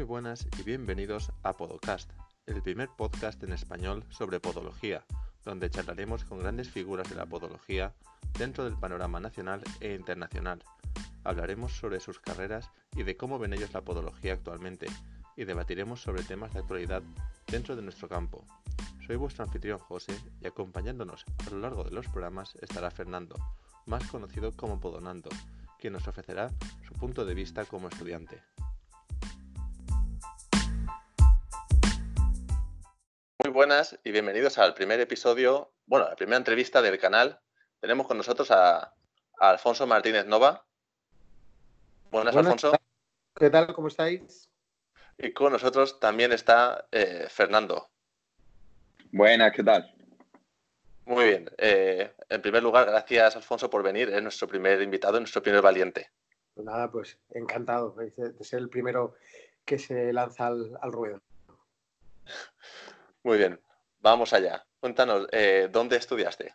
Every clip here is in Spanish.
Muy buenas y bienvenidos a Podocast, el primer podcast en español sobre podología, donde charlaremos con grandes figuras de la podología dentro del panorama nacional e internacional. Hablaremos sobre sus carreras y de cómo ven ellos la podología actualmente, y debatiremos sobre temas de actualidad dentro de nuestro campo. Soy vuestro anfitrión José y acompañándonos a lo largo de los programas estará Fernando, más conocido como Podonando, quien nos ofrecerá su punto de vista como estudiante. Buenas y bienvenidos al primer episodio, bueno, a la primera entrevista del canal. Tenemos con nosotros a, Alfonso Martínez Nova. Buenas, Alfonso. ¿Qué tal? ¿Cómo estáis? Y con nosotros también está eh, Fernando. Buenas, ¿qué tal? Muy bien. Eh, en primer lugar, gracias Alfonso por venir. Es nuestro primer invitado, nuestro primer valiente. Pues nada, pues encantado de ser el primero que se lanza al ruedo. Muy bien, vamos allá. Cuéntanos, eh, ¿dónde estudiaste?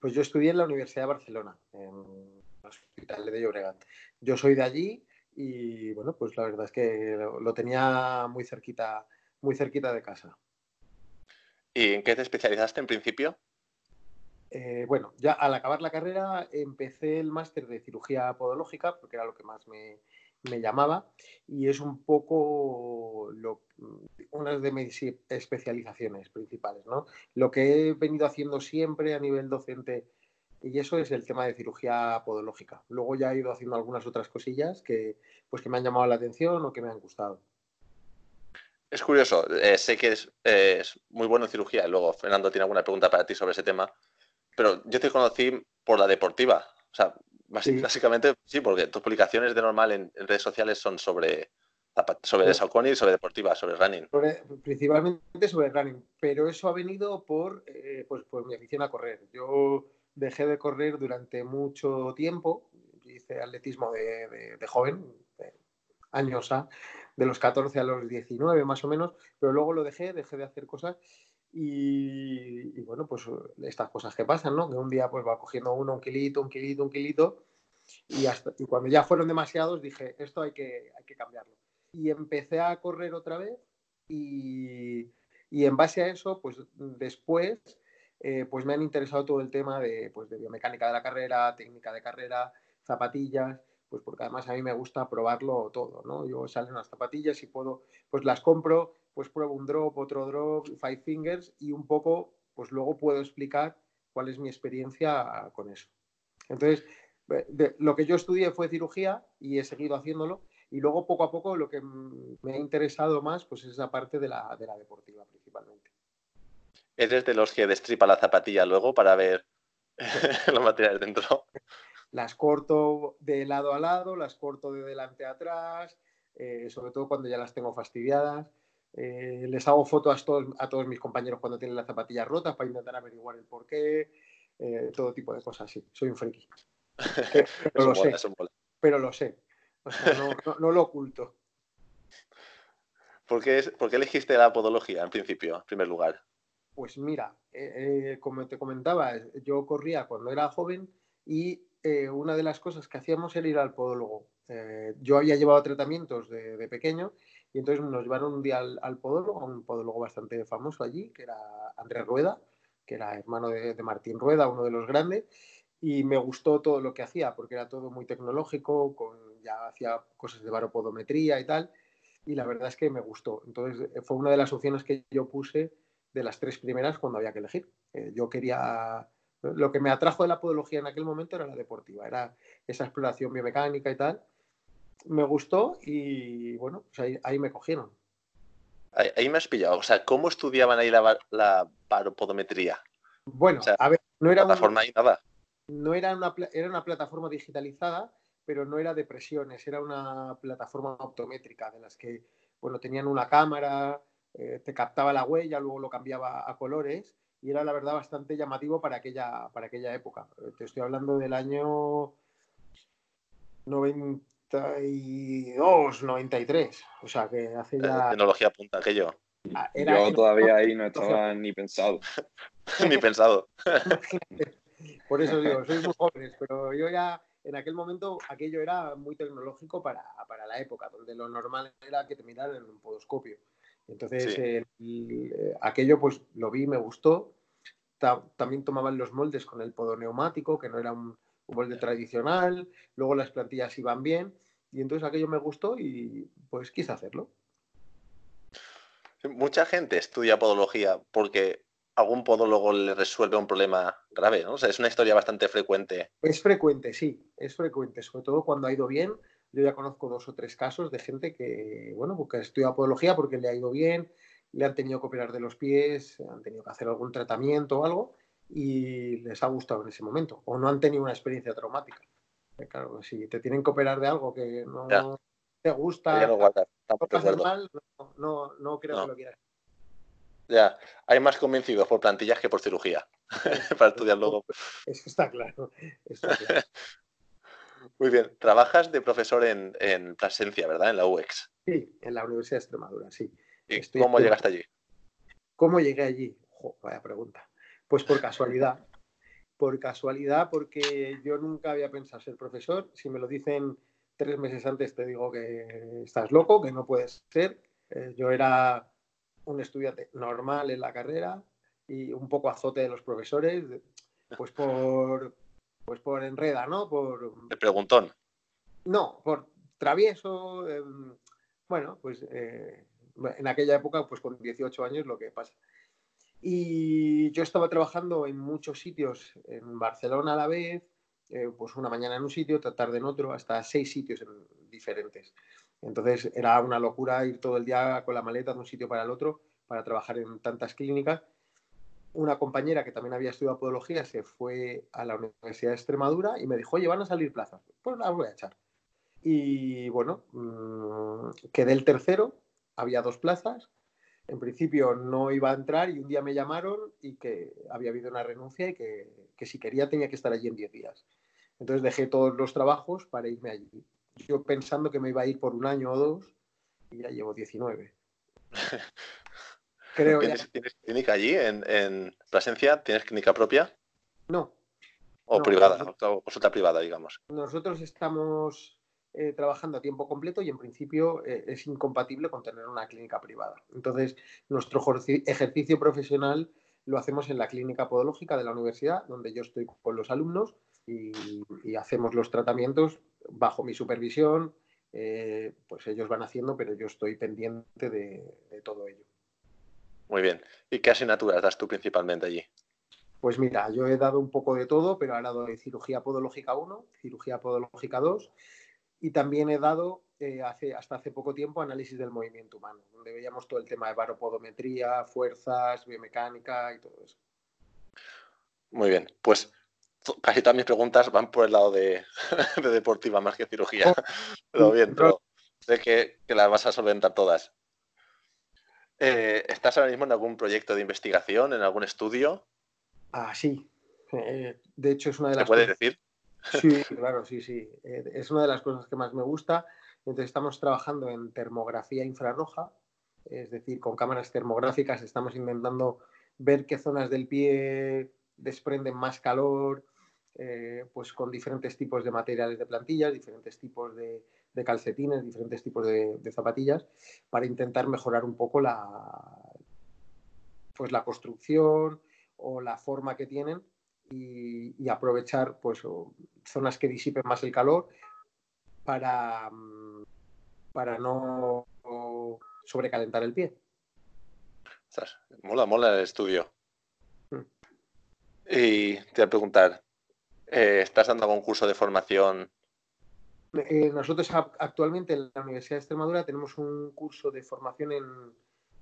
Pues yo estudié en la Universidad de Barcelona, en el Hospital de Llobregat. Yo soy de allí y bueno, pues la verdad es que lo, tenía muy cerquita, muy cerquita de casa. ¿Y en qué te especializaste en principio? Eh, bueno, ya al acabar la carrera empecé el máster de cirugía podológica, porque era lo que más me, me llamaba y es un poco lo, una de mis especializaciones principales, ¿no? Lo que he venido haciendo siempre a nivel docente y eso es el tema de cirugía podológica. Luego ya he ido haciendo algunas otras cosillas que, pues, que me han llamado la atención o que me han gustado. Es curioso, eh, sé que es, es, muy bueno en cirugía, luego Fernando tiene alguna pregunta para ti sobre ese tema, pero yo te conocí por la deportiva, o sea, Básicamente, sí, porque tus publicaciones de normal en, redes sociales son sobre, sobre Saucony, sobre deportiva, sobre running. principalmente sobre running, pero eso ha venido por, eh, pues, por mi afición a correr. Yo dejé de correr durante mucho tiempo, hice atletismo de, joven, años A, de los 14 a los 19 más o menos, pero luego lo dejé, dejé de hacer cosas y, bueno, pues estas cosas que pasan, ¿no? Que un día pues va cogiendo uno un kilito, un kilito, un kilito y, cuando ya fueron demasiados dije, esto hay que, hay que cambiarlo. Y empecé a correr otra vez y, y en base a eso, pues después, eh, pues me han interesado todo el tema de, pues, biomecánica de la carrera, técnica de carrera, zapatillas, pues porque además a mí me gusta probarlo todo, ¿no? Yo salen las zapatillas y puedo, pues las compro, pues pruebo un drop, otro drop, five fingers y un poco, pues luego puedo explicar cuál es mi experiencia con eso. Entonces, lo que yo estudié fue cirugía y he seguido haciéndolo y luego poco a poco lo que me ha interesado más pues es esa parte de la, de la deportiva principalmente. ¿Eres de los que destripa la zapatilla luego para ver los materiales dentro? Las corto de lado a lado, las corto de delante a atrás, eh, sobre todo cuando ya las tengo fastidiadas. Eh, les hago fotos a todos, a todos mis compañeros cuando tienen las zapatillas rotas para intentar averiguar el porqué, eh, todo tipo de cosas así. Soy un friki. Pero lo sé. Pero lo sé. no, lo oculto. ¿Por qué, elegiste la podología en principio, en primer lugar? Pues mira, eh, como te comentaba, yo corría cuando era joven y una de las cosas que hacíamos era ir al podólogo. yo había llevado tratamientos de, pequeño y entonces nos llevaron un día al, podólogo, un podólogo bastante famoso allí, que era Andrés Rueda, que era hermano de, Martín Rueda, uno de los grandes, y me gustó todo lo que hacía, porque era todo muy tecnológico, con, ya hacía cosas de baropodometría y tal, y la verdad es que me gustó. Entonces fue una de las opciones que yo puse de las tres primeras cuando había que elegir. Eh, yo quería, lo que me atrajo de la podología en aquel momento era la deportiva, era esa exploración biomecánica y tal, me gustó y bueno, pues ahí, me cogieron. Ahí, me has pillado. O sea, ¿cómo estudiaban ahí la, la paropodometría? Bueno, a ver, no era plataforma una, nada. No era una, era una plataforma digitalizada, pero no era de presiones, era una plataforma optométrica de las que, bueno, tenían una cámara, eh, te captaba la huella, luego lo cambiaba a colores y era la verdad bastante llamativo para aquella, para aquella época. Te estoy hablando del año 90 92, 93. O sea que hace ya. tecnología punta aquello. Ah, yo todavía ahí no estaba ni pensado. ni pensado. Por eso digo, sois muy jóvenes, pero yo ya en aquel momento aquello era muy tecnológico para, la época, donde lo normal era que te miraran en un podoscopio. Entonces, eh, aquello pues lo vi, me gustó. también tomaban los moldes con el podoneumático, que no era un, molde tradicional. Luego las plantillas iban bien. Y entonces aquello me gustó y pues quise hacerlo. Mucha gente estudia podología porque algún podólogo le resuelve un problema grave, ¿no? O sea, es una historia bastante frecuente. Es frecuente, sí, es frecuente, sobre todo cuando ha ido bien. Yo ya conozco dos o tres casos de gente que, bueno, porque ha estudiado podología porque le ha ido bien, le han tenido que operar de los pies, han tenido que hacer algún tratamiento o algo y les ha gustado en ese momento, o no han tenido una experiencia traumática. Eh, claro, si te tienen que operar de algo que no te gusta, no, no, no, creo que lo quieras ya, hay más convencidos por plantillas que por cirugía para estudiar luego. Eso está claro. Muy bien, trabajas de profesor en, en Plasencia, ¿verdad? En la UX. Sí, en la Universidad de Extremadura, sí. ¿Y cómo llegaste allí? ¿Cómo llegué allí? vaya pregunta. Pues por casualidad. por casualidad, porque yo nunca había pensado ser profesor. Si me lo dicen tres meses antes, te digo que estás loco, que no puedes ser. Eh, yo era un estudiante normal en la carrera y un poco azote de los profesores, pues por, pues por enreda, ¿no? Por... De preguntón. No, por travieso. Em, bueno, pues eh, en aquella época, pues con 18 años lo que pasa. Y yo estaba trabajando en muchos sitios, en Barcelona a la vez, eh, pues una mañana en un sitio, otra tarde en otro, hasta seis sitios diferentes. Entonces era una locura ir todo el día con la maleta de un sitio para el otro para trabajar en tantas clínicas. Una compañera que también había estudiado podología se fue a la Universidad de Extremadura y me dijo, oye, van a salir plazas. Pues las voy a echar. Y bueno, mm, quedé el tercero, había dos plazas. En principio no iba a entrar y un día me llamaron y que había habido una renuncia y que, que si quería tenía que estar allí en 10 días. Entonces dejé todos los trabajos para irme allí yo pensando que me iba a ir por un año o dos y ya llevo 19. Creo ¿Tienes, clínica allí en, en, Plasencia? ¿Tienes clínica propia? No. ¿O privada? O consulta privada, digamos. Nosotros estamos eh, trabajando a tiempo completo y en principio eh, es incompatible con tener una clínica privada. Entonces, nuestro ejercicio profesional lo hacemos en la clínica podológica de la universidad, donde yo estoy con los alumnos y hacemos los tratamientos bajo mi supervisión, eh, pues ellos van haciendo, pero yo estoy pendiente de, todo ello. Muy bien. ¿Y qué asignaturas das tú principalmente allí? Pues mira, yo he dado un poco de todo, pero ahora doy cirugía podológica 1, cirugía podológica 2 y también he dado eh, hace, hasta hace poco tiempo análisis del movimiento humano, donde veíamos todo el tema de baropodometría, fuerzas, biomecánica y todo eso. Muy bien, pues casi todas mis preguntas van por el lado de, deportiva más que cirugía. Oh. Pero bien, pero sé que, las vas a solventar todas. Eh, ¿Estás ahora mismo en algún proyecto de investigación, en algún estudio? Ah, sí. Eh, de hecho, es una de las. ¿Te puedes decir? Sí, claro, sí, sí. Eh, es una de las cosas que más me gusta. Entonces, estamos trabajando en termografía infrarroja, es decir, con cámaras termográficas estamos intentando ver qué zonas del pie desprenden más calor, eh, pues con diferentes tipos de materiales de plantillas, diferentes tipos de, calcetines, diferentes tipos de, zapatillas, para intentar mejorar un poco la, pues la construcción o la forma que tienen y, aprovechar pues, zonas que disipen más el calor para, para no sobrecalentar el pie. Mola, mola el estudio. Hmm. Y te voy a preguntar, eh, ¿Estás dando algún curso de formación? Eh, nosotros actualmente en la Universidad de Extremadura tenemos un curso de formación en...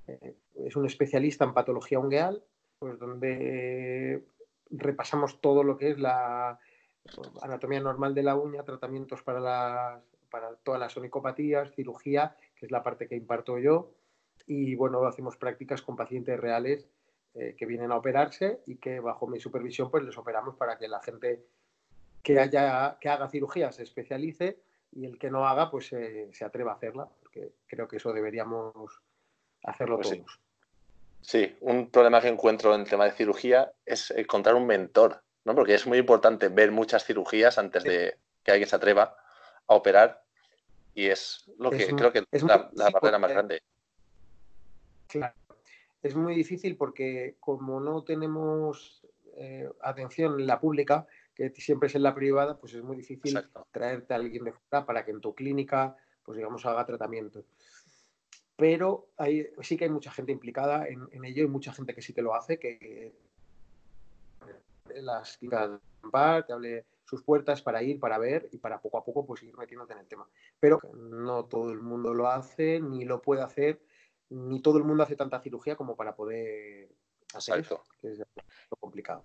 Eh, es un especialista en patología ungueal, pues donde repasamos todo lo que es la anatomía normal de la uña, tratamientos para, para todas las onicopatías, cirugía, que es la parte que imparto yo, y bueno, hacemos prácticas con pacientes reales que vienen a operarse y que bajo mi supervisión pues les operamos para que la gente que, haya, que haga cirugía se especialice y el que no haga, pues se atreva a hacerla, porque creo que eso deberíamos hacerlo pues todos. Sí. Un problema que encuentro en el tema de cirugía es encontrar un mentor, ¿no? Porque es muy importante ver muchas cirugías antes de, que alguien se atreva a operar y es lo que creo que es la, barrera más grande. Claro, es muy difícil porque como no tenemos eh, atención en la pública, que siempre es en la privada, pues es muy difícil traerte a alguien de fuera para que en tu clínica, pues digamos, haga tratamiento. Pero hay, sí que hay mucha gente implicada en, ello y mucha gente que sí que lo hace, que las clínicas te hable sus puertas para ir, para ver y para poco a poco pues ir metiéndote en el tema. Pero no todo el mundo lo hace, ni lo puede hacer, ni todo el mundo hace tanta cirugía como para poder hacer eso, que es lo complicado.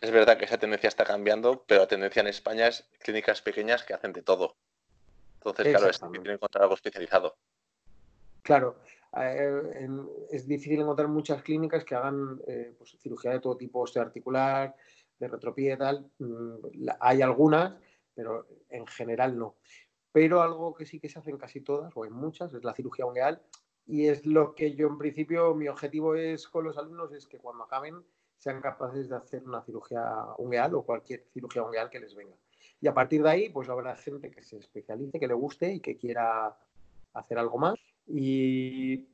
Es verdad que esa tendencia está cambiando, pero la tendencia en España es clínicas pequeñas que hacen de todo. Entonces, claro, es difícil encontrar algo especializado. Claro, eh, es difícil encontrar muchas clínicas que hagan eh, pues, cirugía de todo tipo, osteoarticular, de retropié y tal. Mm, hay algunas, pero en general no. Pero algo que sí que se hacen casi todas, o en muchas, es la cirugía ungueal. Y es lo que yo en principio, mi objetivo es con los alumnos, es que cuando acaben sean capaces de hacer una cirugía ungueal o cualquier cirugía ungueal que les venga. Y a partir de ahí, pues habrá gente que se especialice, que le guste y que quiera hacer algo más. Y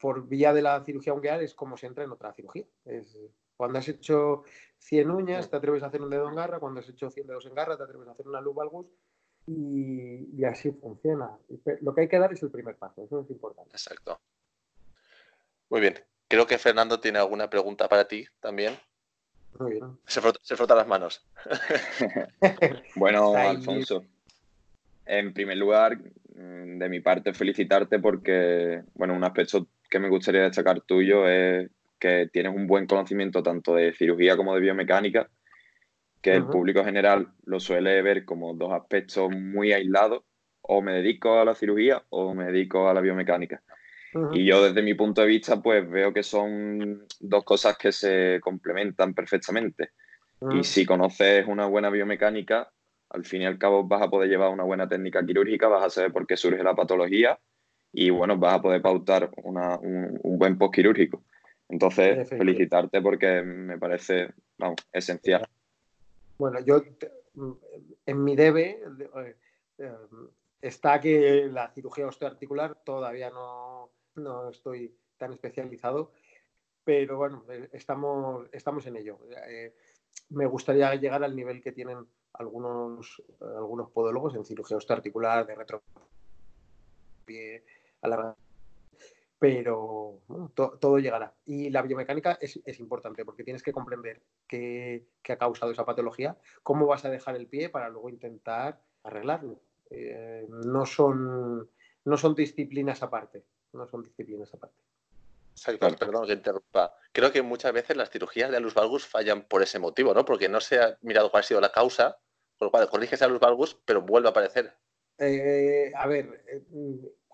por vía de la cirugía ungueal es como se entra en otra cirugía. Es, cuando has hecho 100 uñas, te atreves a hacer un dedo en garra. Cuando has hecho 100 dedos en garra, te atreves a hacer una luz valgus. Y, y así funciona. Lo que hay que dar es el primer paso. Eso es importante. Exacto. Muy bien. Creo que Fernando tiene alguna pregunta para ti también. Muy bien. Se frota, las manos. bueno, Alfonso, en primer lugar, de mi parte, felicitarte porque, bueno, un aspecto que me gustaría destacar tuyo es que tienes un buen conocimiento tanto de cirugía como de biomecánica, que el público general lo suele ver como dos aspectos muy aislados, o me dedico a la cirugía o me dedico a la biomecánica. Y yo desde mi punto de vista, pues veo que son dos cosas que se complementan perfectamente. Y si conoces una buena biomecánica, al fin y al cabo vas a poder llevar una buena técnica quirúrgica, vas a saber por qué surge la patología y bueno, vas a poder pautar un, buen postquirúrgico. Entonces, felicitarte porque me parece vamos, esencial. Bueno, yo en mi debe eh, eh, está que la cirugía osteoarticular todavía no, no estoy tan especializado, pero bueno, eh, estamos, estamos en ello. Eh, me gustaría llegar al nivel que tienen algunos, algunos podólogos en cirugía osteoarticular, de retropié, a pero todo llegará. Y la biomecánica es, importante porque tienes que comprender qué, ha causado esa patología, cómo vas a dejar el pie para luego intentar arreglarlo. Eh, no, son, no son disciplinas aparte no son disciplinas aparte. Exacto, perdón que interrumpa. Creo que muchas veces las cirugías de alus valgus fallan por ese motivo, ¿no? Porque no se ha mirado cuál ha sido la causa, por lo cual corriges alus valgus, pero vuelve a aparecer. Eh, a ver, eh,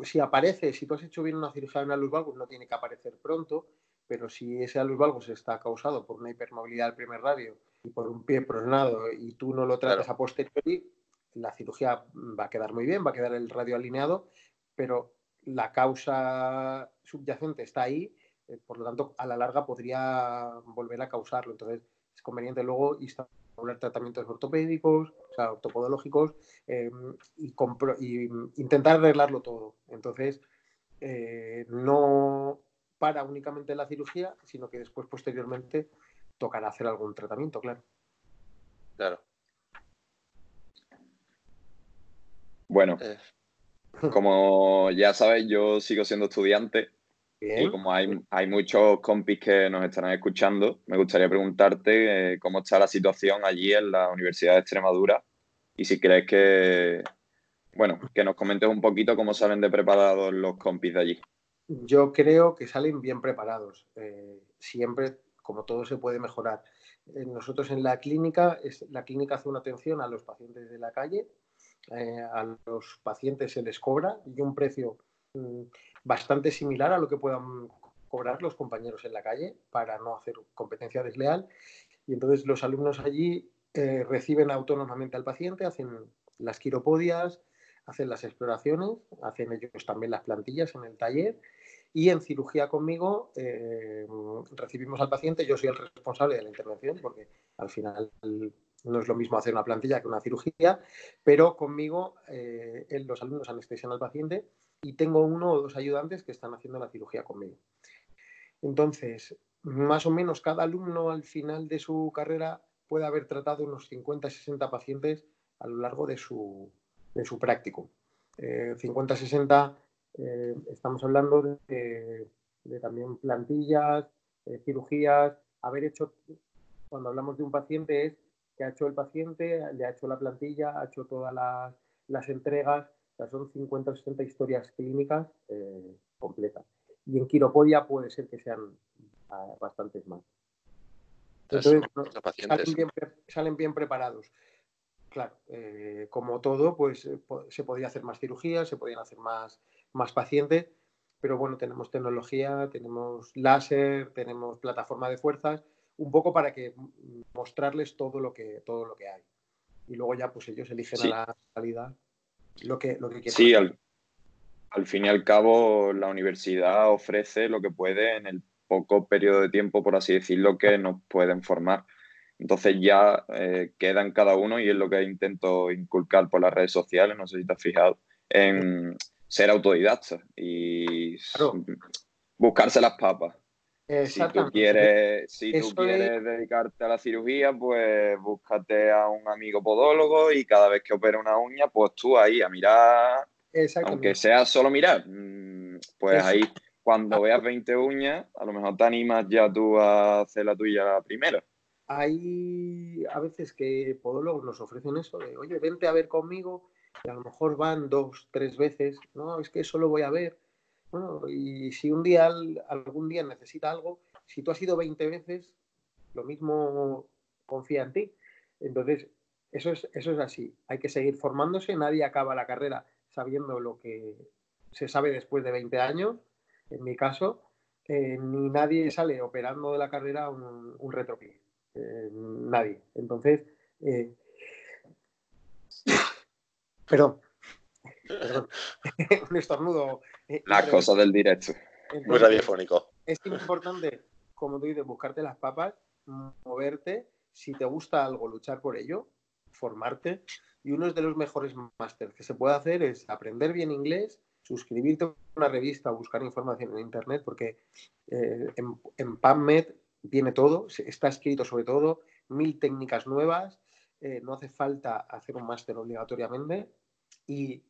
si aparece, si tú has hecho bien una cirugía en alus valgus, no tiene que aparecer pronto, pero si ese alus valgus está causado por una hipermovilidad del primer radio y por un pie pronado y tú no lo tratas a posteriori, la cirugía va a quedar muy bien, va a quedar el radio alineado, pero la causa subyacente está ahí, eh, por lo tanto, a la larga podría volver a causarlo. Entonces, es conveniente luego instaurar tratamientos ortopédicos, o sea, ortopodológicos, em, y, intentar arreglarlo todo. Entonces, eh, no para únicamente la cirugía, sino que después, posteriormente, tocará hacer algún tratamiento, claro. Claro. Bueno, eh, como ya sabes, yo sigo siendo estudiante y como hay, hay, muchos compis que nos estarán escuchando, me gustaría preguntarte eh, cómo está la situación allí en la Universidad de Extremadura y si crees que, bueno, que nos comentes un poquito cómo salen de preparados los compis de allí. Yo creo que salen bien preparados. Eh, siempre, como todo, se puede mejorar. Eh, nosotros en la clínica, es, la clínica hace una atención a los pacientes de la calle eh, a los pacientes se les cobra y un precio mm, bastante similar a lo que puedan cobrar los compañeros en la calle para no hacer competencia desleal. Y entonces los alumnos allí eh, reciben autónomamente al paciente, hacen las quiropodias, hacen las exploraciones, hacen ellos también las plantillas en el taller y en cirugía conmigo eh, recibimos al paciente, yo soy el responsable de la intervención porque al final no es lo mismo hacer una plantilla que una cirugía, pero conmigo eh, los alumnos anestesian al paciente y tengo uno o dos ayudantes que están haciendo la cirugía conmigo. Entonces, más o menos cada alumno al final de su carrera puede haber tratado unos 50-60 pacientes a lo largo de su, de su práctico. 50-60 eh, estamos hablando de, también plantillas, eh, cirugías, haber hecho, cuando hablamos de un paciente es que ha hecho el paciente, le ha hecho la plantilla, ha hecho todas las, entregas, son 50 o 60 historias clínicas eh, completas. Y en quiropodia puede ser que sean ah, bastantes más. Entonces, salen bien, preparados. Claro, eh, como todo, pues eh, se podía hacer más cirugías, se podían hacer más, más pacientes, pero bueno, tenemos tecnología, tenemos láser, tenemos plataforma de fuerzas, un poco para que mostrarles todo lo que, todo lo que hay. Y luego ya pues ellos eligen a la salida lo que, lo que quieren. Sí, al, al fin y al cabo la universidad ofrece lo que puede en el poco periodo de tiempo, por así decirlo, que nos pueden formar. Entonces ya eh, queda en cada uno y es lo que intento inculcar por las redes sociales, no sé si te has fijado, en ser autodidacta y buscarse las papas. Si tú quieres, si tú quieres dedicarte a la cirugía, pues búscate a un amigo podólogo y cada vez que opere una uña, pues tú ahí a mirar, aunque sea solo mirar, mm, pues ahí cuando ah. veas 20 uñas, a lo mejor te animas ya tú a hacer la tuya primero. Hay a veces que podólogos nos ofrecen eso de, oye, vente a ver conmigo, y a lo mejor van dos, tres veces, no, es que solo voy a ver bueno, y si un día, algún día necesita algo, si tú has ido 20 veces, lo mismo confía en ti. Entonces, eso es, eso es así. Hay que seguir formándose. Nadie acaba la carrera sabiendo lo que se sabe después de 20 años, en mi caso, eh, ni nadie sale operando de la carrera un, un retropie. Eh, nadie. Entonces, eh, perdón, un estornudo. Eh, Las cosas del directo. Muy radiofónico. Es importante, como tú dices, buscarte las papas, moverte, si te gusta algo, luchar por ello, formarte. Y uno de los mejores másteres que se puede hacer es aprender bien inglés, suscribirte a una revista o buscar información en Internet, porque eh, en, en, PubMed viene todo, está escrito sobre todo, mil técnicas nuevas, eh, no hace falta hacer un máster obligatoriamente y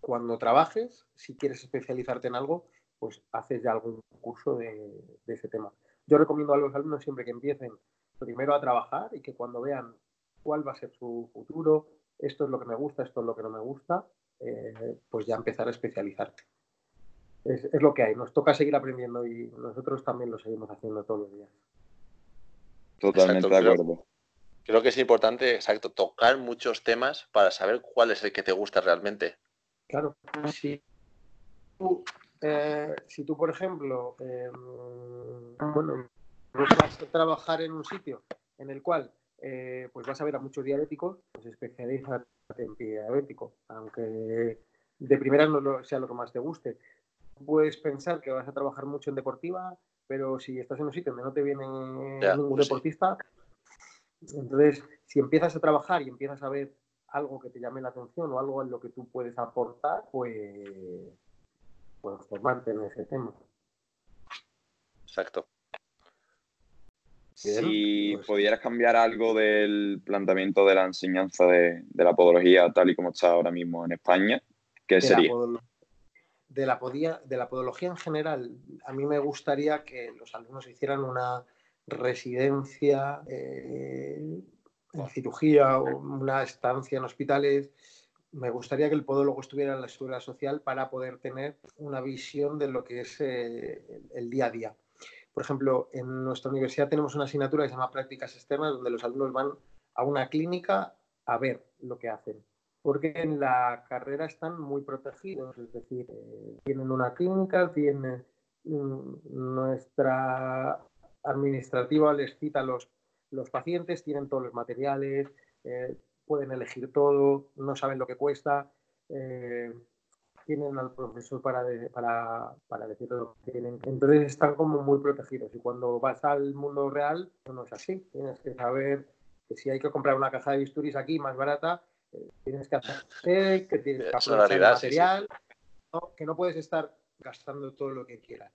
cuando trabajes, si quieres especializarte en algo, pues haces ya algún curso de, ese tema. Yo recomiendo a los alumnos siempre que empiecen primero a trabajar y que cuando vean cuál va a ser su futuro, esto es lo que me gusta, esto es lo que no me gusta, eh, pues ya empezar a especializarte. Es, es, lo que hay, nos toca seguir aprendiendo y nosotros también lo seguimos haciendo todos los días. Totalmente de acuerdo. creo que es importante, exacto, tocar muchos temas para saber cuál es el que te gusta realmente. Claro, si tú, eh, si tú por ejemplo, em, bueno, vas a trabajar en un sitio en el cual eh, pues vas a ver a muchos diabéticos, pues especialízate en diabético, aunque de primera no sea lo que más te guste. Puedes pensar que vas a trabajar mucho en deportiva, pero si estás en un sitio donde no te viene ningún pues deportista, entonces si empiezas a trabajar y empiezas a ver algo que te llame la atención o algo en lo que tú puedes aportar, pues, pues formarte en ese tema. Exacto. si pues pudieras cambiar algo del planteamiento de la enseñanza de, la podología tal y como está ahora mismo en España, ¿qué sería? de, la de la podología en general, a mí me gustaría que los alumnos hicieran una residencia eh, en cirugía o una estancia en hospitales. Me gustaría que el podólogo estuviera en la seguridad social para poder tener una visión de lo que es eh, el día a día. Por ejemplo, en nuestra universidad tenemos una asignatura que se llama prácticas externas, donde los alumnos van a una clínica a ver lo que hacen. Porque en la carrera están muy protegidos, es decir, eh, tienen una clínica, tienen mm, nuestra administrativa les cita los los pacientes tienen todos los materiales, eh, pueden elegir todo, no saben lo que cuesta, eh, tienen al profesor para, para, para, decir lo que tienen. Entonces están como muy protegidos y cuando vas al mundo real no es así. Tienes que saber que si hay que comprar una caja de bisturis aquí más barata, eh, tienes que hacer que tienes que aprovechar el material, que no puedes estar gastando todo lo que quieras.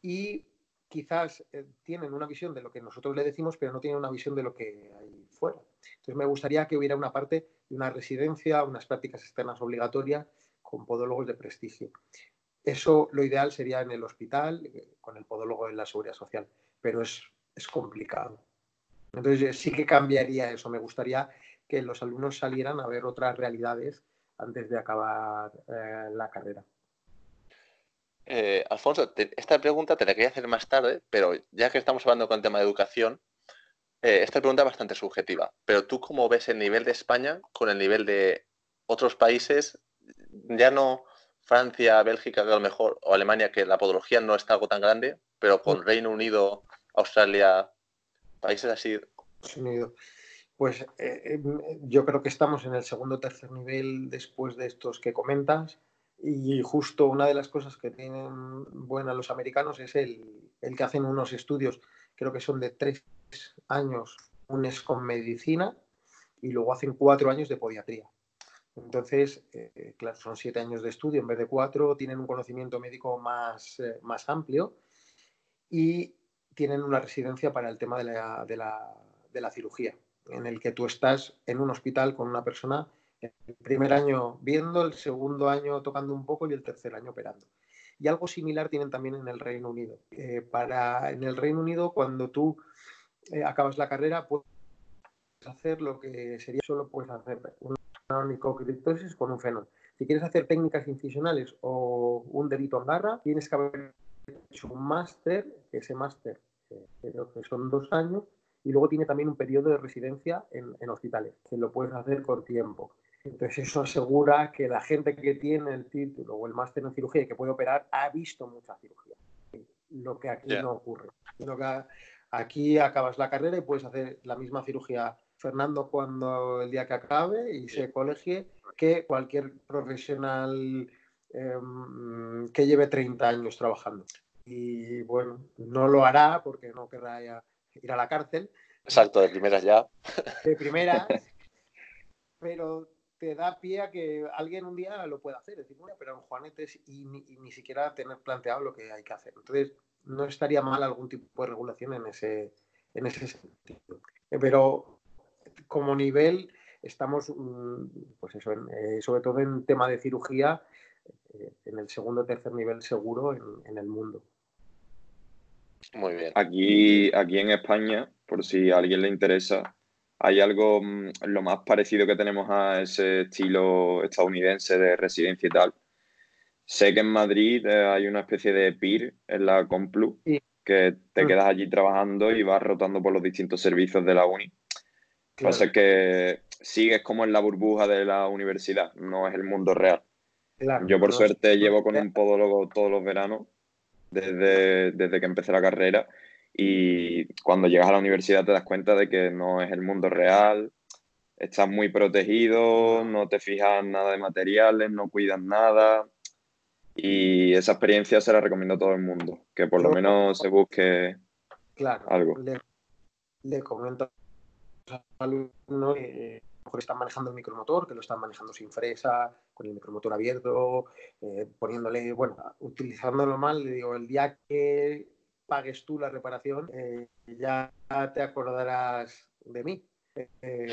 Y quizás eh, tienen una visión de lo que nosotros le decimos, pero no tienen una visión de lo que hay fuera. Entonces me gustaría que hubiera una parte de una residencia, unas prácticas externas obligatorias con podólogos de prestigio. Eso lo ideal sería en el hospital, eh, con el podólogo en la seguridad social, pero es, es complicado. Entonces sí que cambiaría eso. Me gustaría que los alumnos salieran a ver otras realidades antes de acabar eh, la carrera. Eh, Alfonso, esta pregunta te la quería hacer más tarde, pero ya que estamos hablando con el tema de educación, eh, esta pregunta es bastante subjetiva. Pero tú cómo ves el nivel de España con el nivel de otros países, ya no Francia, Bélgica, que a lo mejor, o Alemania, que la podología no está algo tan grande, pero con mm. Reino Unido, Australia, países así. Unido. Pues eh, em, yo creo que estamos en el segundo o tercer nivel después de estos que comentas. Y justo una de las cosas que tienen buena los americanos es el, el, que hacen unos estudios, creo que son de tres años, un es con medicina y luego hacen cuatro años de podiatría. Entonces, eh, claro, son siete años de estudio en vez de cuatro, tienen un conocimiento médico más, eh, más amplio y tienen una residencia para el tema de la, de, la, de la, cirugía, en el que tú estás en un hospital con una persona el primer año viendo, el segundo año tocando un poco y el tercer año operando. Y algo similar tienen también en el Reino Unido. Eh, para, en el Reino Unido, cuando tú eh, acabas la carrera, puedes hacer lo que sería solo puedes hacer una onicocriptosis con un fenol. Si quieres hacer técnicas incisionales o un dedito en garra, tienes que haber hecho un máster, ese máster eh, creo que son dos años, y luego tiene también un periodo de residencia en, en, hospitales, que lo puedes hacer por tiempo. Entonces eso asegura que la gente que tiene el título o el máster en cirugía y que puede operar ha visto mucha cirugía, lo que aquí no ocurre. Lo que aquí acabas la carrera y puedes hacer la misma cirugía Fernando cuando el día que acabe y se colegie que cualquier profesional Em, que lleve 30 años trabajando. Y bueno, no lo hará porque no querrá ir a la cárcel. Exacto, de primeras ya. De primeras, pero te da pie a que alguien un día lo pueda hacer, decir, bueno, pero en Juanetes y ni, siquiera tener planteado lo que hay que hacer. Entonces, no estaría mal algún tipo de regulación en ese, en ese sentido. Pero como nivel, estamos, mm, pues eso, eh, sobre todo en tema de cirugía, eh, en el segundo o tercer nivel seguro en, el mundo. Muy bien. Aquí, aquí en España, por si a alguien le interesa, hay algo mm, lo más parecido que tenemos a ese estilo estadounidense de residencia y tal. Sé que en Madrid eh, hay una especie de PIR en la Complu, que te mm. quedas allí trabajando y vas rotando por los distintos servicios de la uni. Claro. Pasa que sigues como en la burbuja de la universidad, no es el mundo real. Yo por suerte llevo con un podólogo todos los veranos, desde, desde que empecé la carrera, y cuando llegas a la universidad te das cuenta de que no es el mundo real, estás muy protegido, no te fijas nada de materiales, no cuidas nada. Y esa experiencia se la recomiendo a todo el mundo, que por lo menos se busque claro, algo. Le, le comento a alumnos que mejor están manejando el micromotor, que lo están manejando sin fresa, con el micromotor abierto, eh, poniéndole, bueno, utilizándolo mal, le digo, el día que pagues tú la reparación, eh, ya te acordarás de mí. Eh,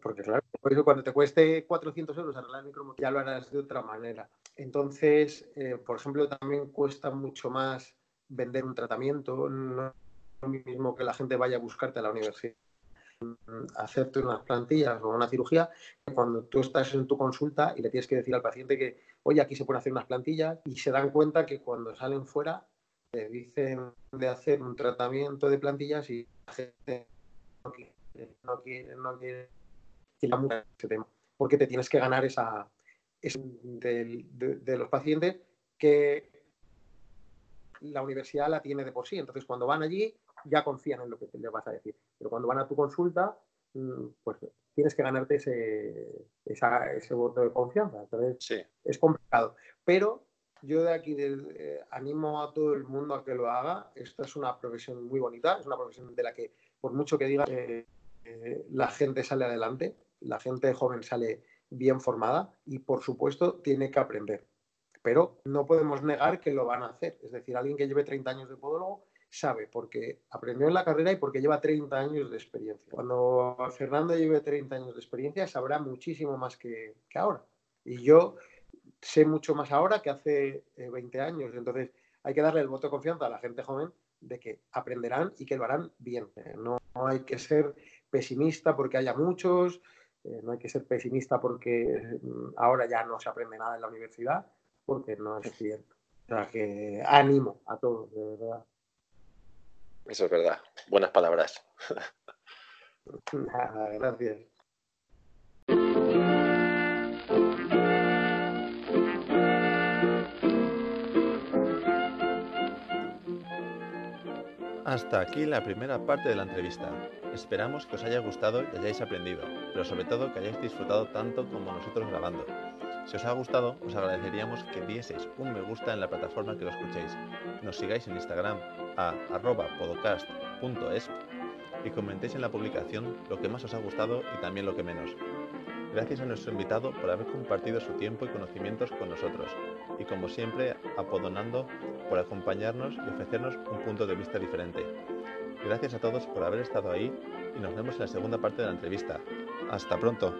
porque claro, cuando te cueste 400 euros arreglar el micromotor, ya lo harás de otra manera. Entonces, por ejemplo, también cuesta mucho más vender un tratamiento, no es lo mismo que la gente vaya a buscarte a la universidad hacerte unas plantillas o una cirugía, cuando tú estás en tu consulta y le tienes que decir al paciente que, oye, aquí se pueden hacer unas plantillas y se dan cuenta que cuando salen fuera te dicen de hacer un tratamiento de plantillas y la gente no quiere, no quiere, no quiere, ese tema, porque te tienes que ganar esa, de, de los pacientes que la universidad la tiene de por sí. Entonces, cuando van allí, ya confían en lo que le vas a decir. Pero cuando van a tu consulta, mm, pues tienes que ganarte ese, ese voto de confianza. Entonces, es complicado. Pero yo de aquí eh, animo a todo el mundo a que lo haga. Esta es una profesión muy bonita, es una profesión de la que, por mucho que diga, eh, eh, la gente sale adelante, la gente joven sale bien formada y, por supuesto, tiene que aprender. Pero no podemos negar que lo van a hacer. Es decir, alguien que lleve 30 años de podólogo sabe porque aprendió en la carrera y porque lleva 30 años de experiencia. Cuando Fernando lleve 30 años de experiencia, sabrá muchísimo más que, ahora. Y yo sé mucho más ahora que hace 20 eh, años. Entonces, hay que darle el voto de confianza a la gente joven de que aprenderán y que lo harán bien. Eh, no, hay que ser pesimista porque haya muchos, eh, no hay que ser pesimista porque mm, ahora ya no se aprende nada en la universidad, porque no es cierto. O sea que ánimo a todos, de verdad. Eso es verdad. Buenas palabras. gracias. Hasta aquí la primera parte de la entrevista. Esperamos que os haya gustado y hayáis aprendido, pero sobre todo que hayáis disfrutado tanto como nosotros grabando. Si os ha gustado, os agradeceríamos que dieseis un me gusta en la plataforma que lo escuchéis. Nos sigáis en Instagram a podcast.es y comentéis en la publicación lo que más os ha gustado y también lo que menos. Gracias a nuestro invitado por haber compartido su tiempo y conocimientos con nosotros y como siempre a Podonando por acompañarnos y ofrecernos un punto de vista diferente. Gracias a todos por haber estado ahí y nos vemos en la segunda parte de la entrevista. Hasta pronto.